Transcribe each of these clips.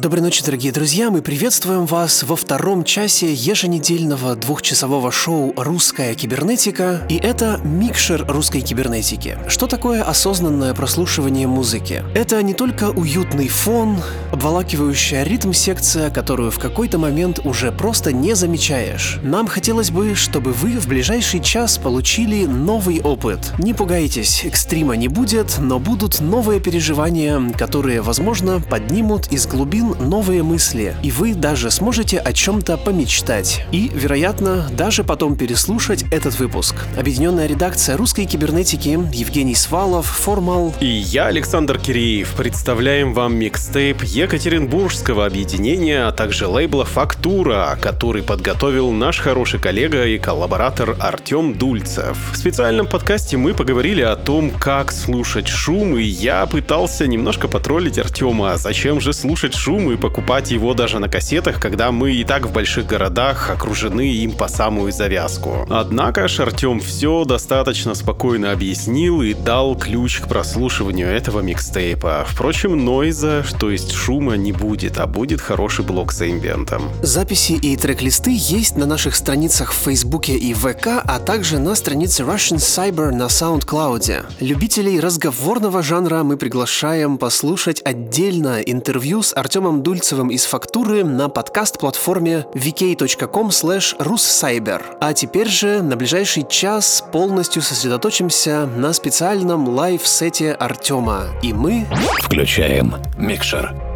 Доброй ночи, дорогие друзья! Мы приветствуем вас во втором часе еженедельного двухчасового шоу «Русская кибернетика». И это микшер русской кибернетики. Что такое осознанное прослушивание музыки? Это не только уютный фон, обволакивающая ритм-секция, которую в какой-то момент уже просто не замечаешь. Нам хотелось бы, чтобы вы в ближайший час получили новый опыт. Не пугайтесь, экстрима не будет, но будут новые переживания, которые, возможно, поднимут из глубин новые мысли, и вы даже сможете о чем-то помечтать. И, вероятно, даже потом переслушать этот выпуск. Объединенная редакция русской кибернетики Евгений Свалов, Формал и я, Александр Киреев, представляем вам микстейп Екатеринбургского объединения, а также лейбла «Фактура», который подготовил наш хороший коллега и коллаборатор Артем Дульцев. В специальном подкасте мы поговорили о том, как слушать шум, и я пытался немножко потроллить Артема, зачем же слушать шум, шум и покупать его даже на кассетах, когда мы и так в больших городах окружены им по самую завязку. Однако ж Артем все достаточно спокойно объяснил и дал ключ к прослушиванию этого микстейпа. Впрочем, нойза, то есть шума, не будет, а будет хороший блок с эмбиентом. Записи и трек-листы есть на наших страницах в Фейсбуке и ВК, а также на странице Russian Cyber на SoundCloud. Любителей разговорного жанра мы приглашаем послушать отдельно интервью с Артемом Артемом Дульцевым из «Фактуры» на подкаст-платформе vk.com russcyber. А теперь же на ближайший час полностью сосредоточимся на специальном live -сете Артема. И мы... Включаем микшер.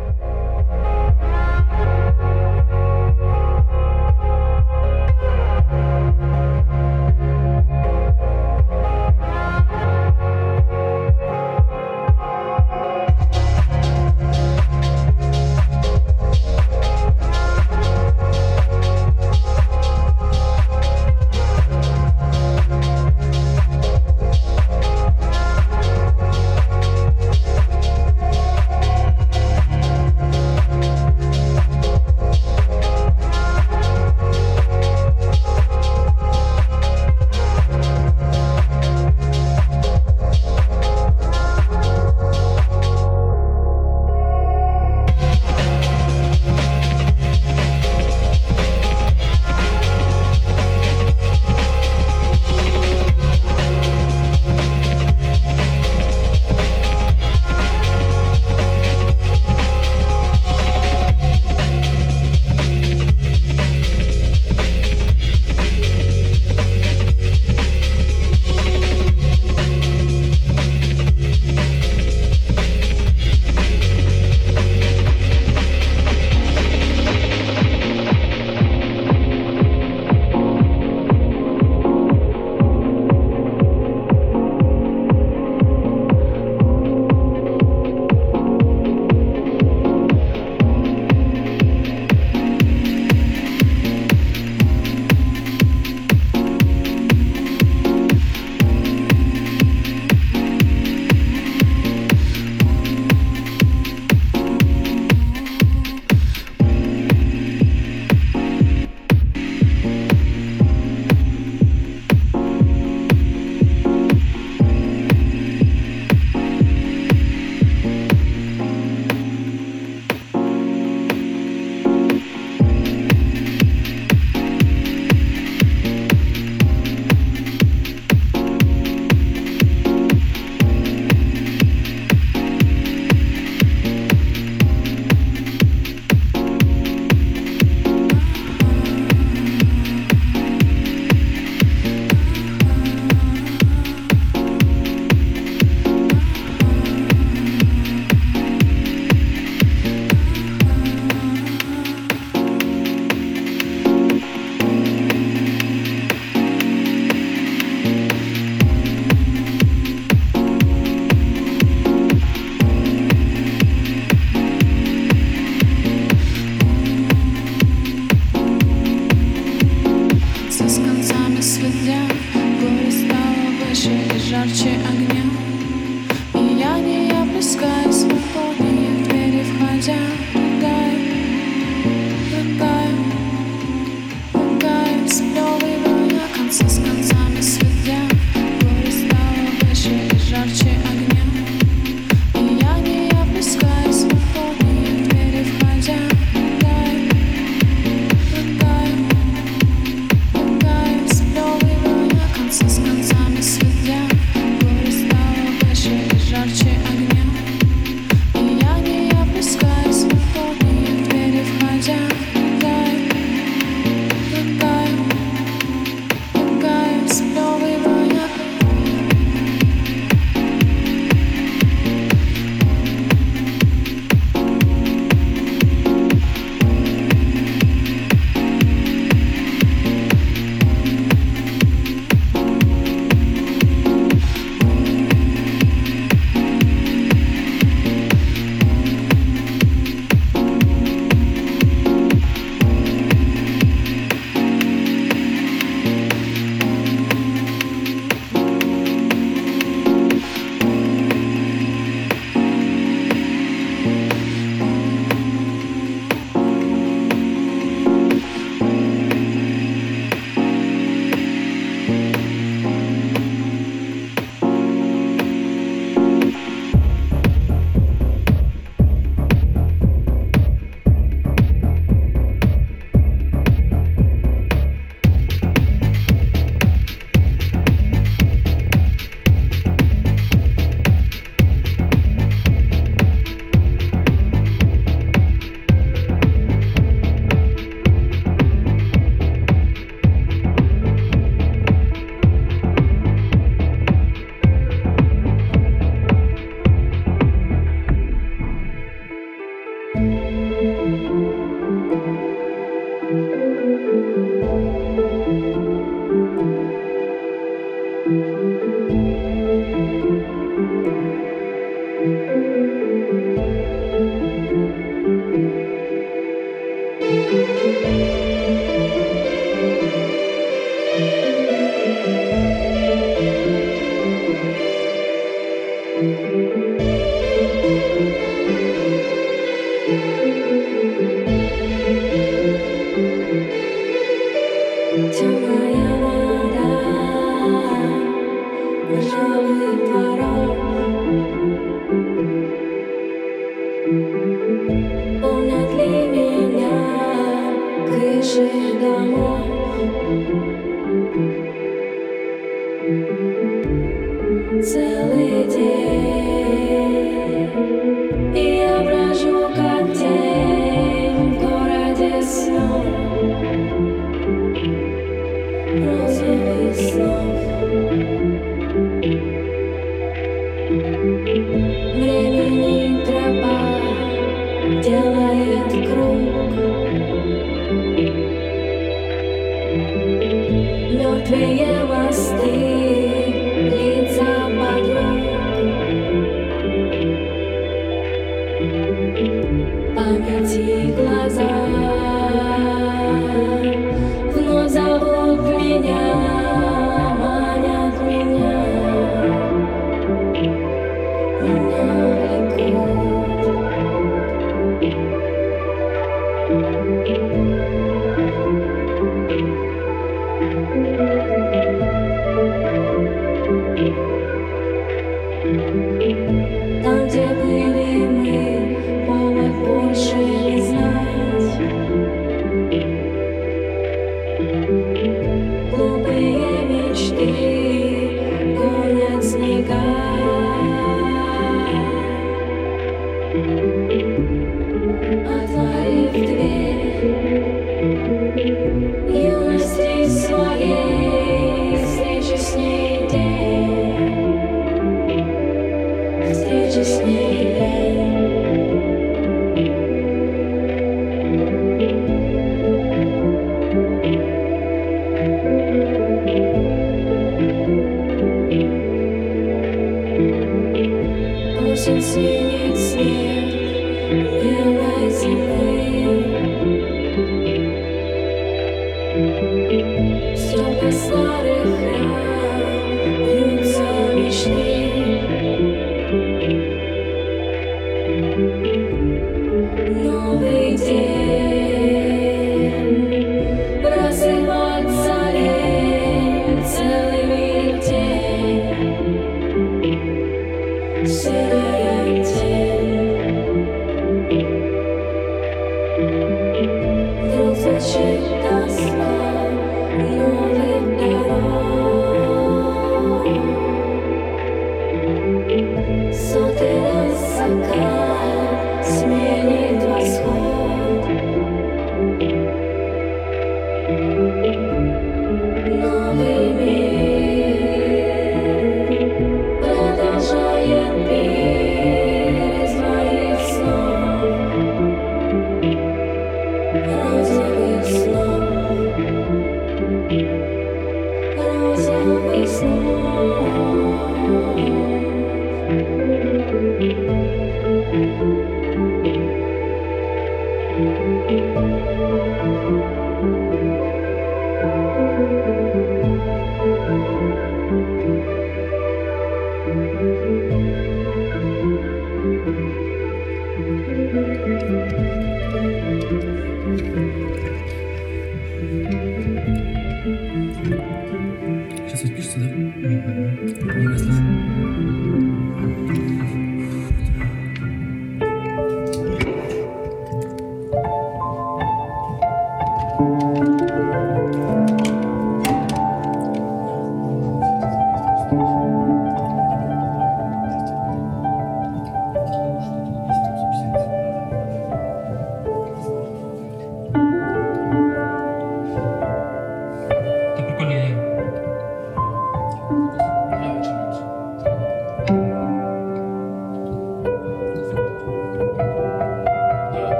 Встречи с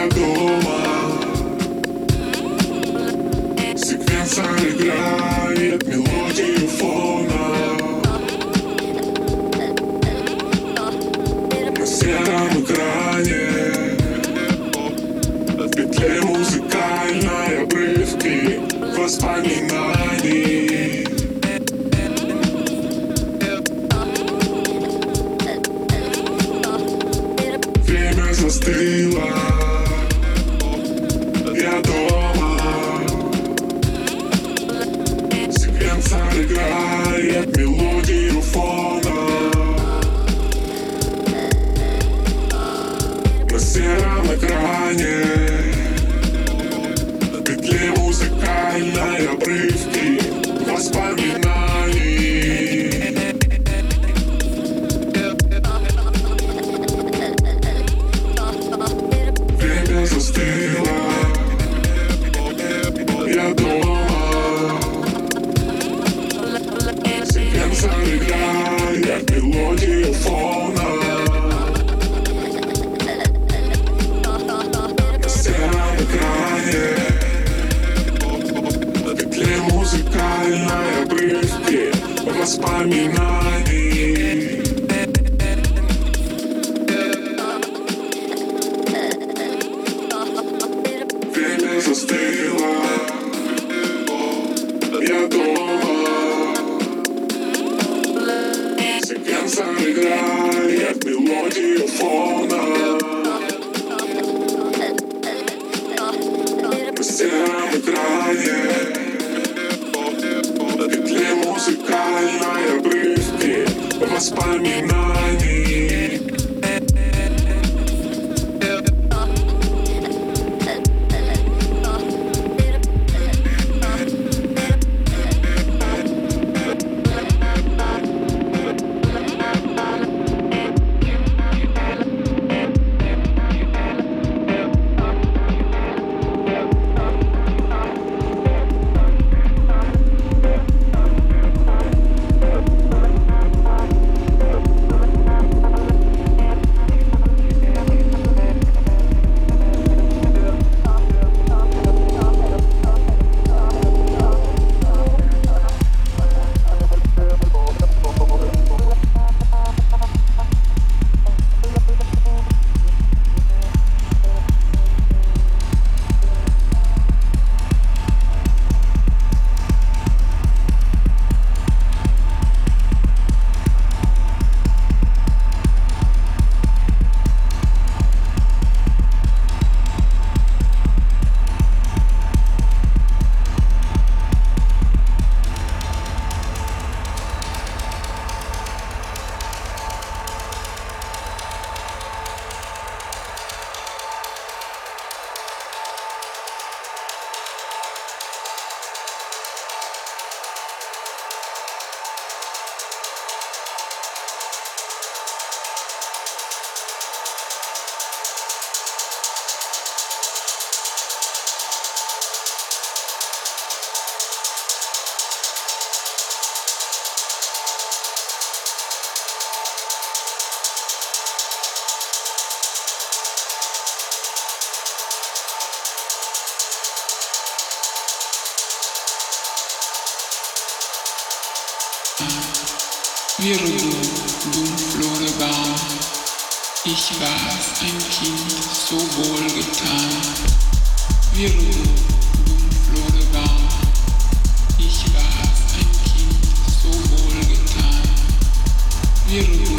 я дома. Секвенсор играет мелодию фона На сером экране В петле музыкальной обрывки воспоминаний. Застыло. дыхание Петли музыкальной обрывки Воспоминания Spamina. money, money. Tiere du, dunkle Ich war ein Kind, so wohlgetan. Wirre du, dunkle Bahn. Ich war ein Kind, so wohlgetan. Wirre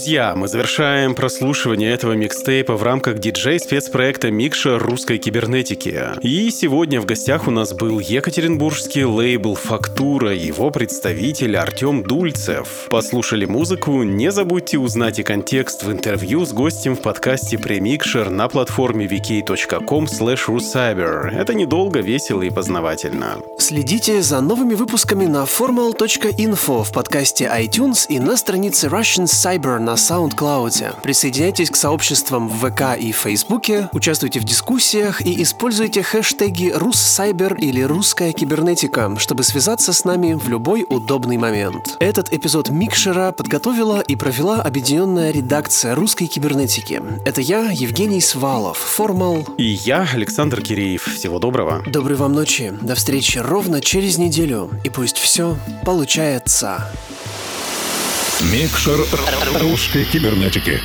Друзья, мы завершаем прослушивание этого микстейпа в рамках диджей-спецпроекта «Микша русской кибернетики». И сегодня в гостях у нас был екатеринбургский лейбл «Фактура», его представитель Артем Дульцев. Послушали музыку? Не забудьте узнать и контекст в интервью с гостем в подкасте «Премикшер» на платформе vk.com. Это недолго, весело и познавательно. Следите за новыми выпусками на formal.info в подкасте iTunes и на странице Russian Cyber на SoundCloud. Присоединяйтесь к сообществам в ВК и Фейсбуке, участвуйте в дискуссиях и используйте хэштеги «Руссайбер» или «Русская кибернетика», чтобы связаться с нами в любой удобный момент. Этот эпизод Микшера подготовила и провела объединенная редакция русской кибернетики. Это я, Евгений Свалов, Формал. И я, Александр Киреев. Всего доброго. Доброй вам ночи. До встречи ровно через неделю. И пусть все получается. Микшер русской кибернетики.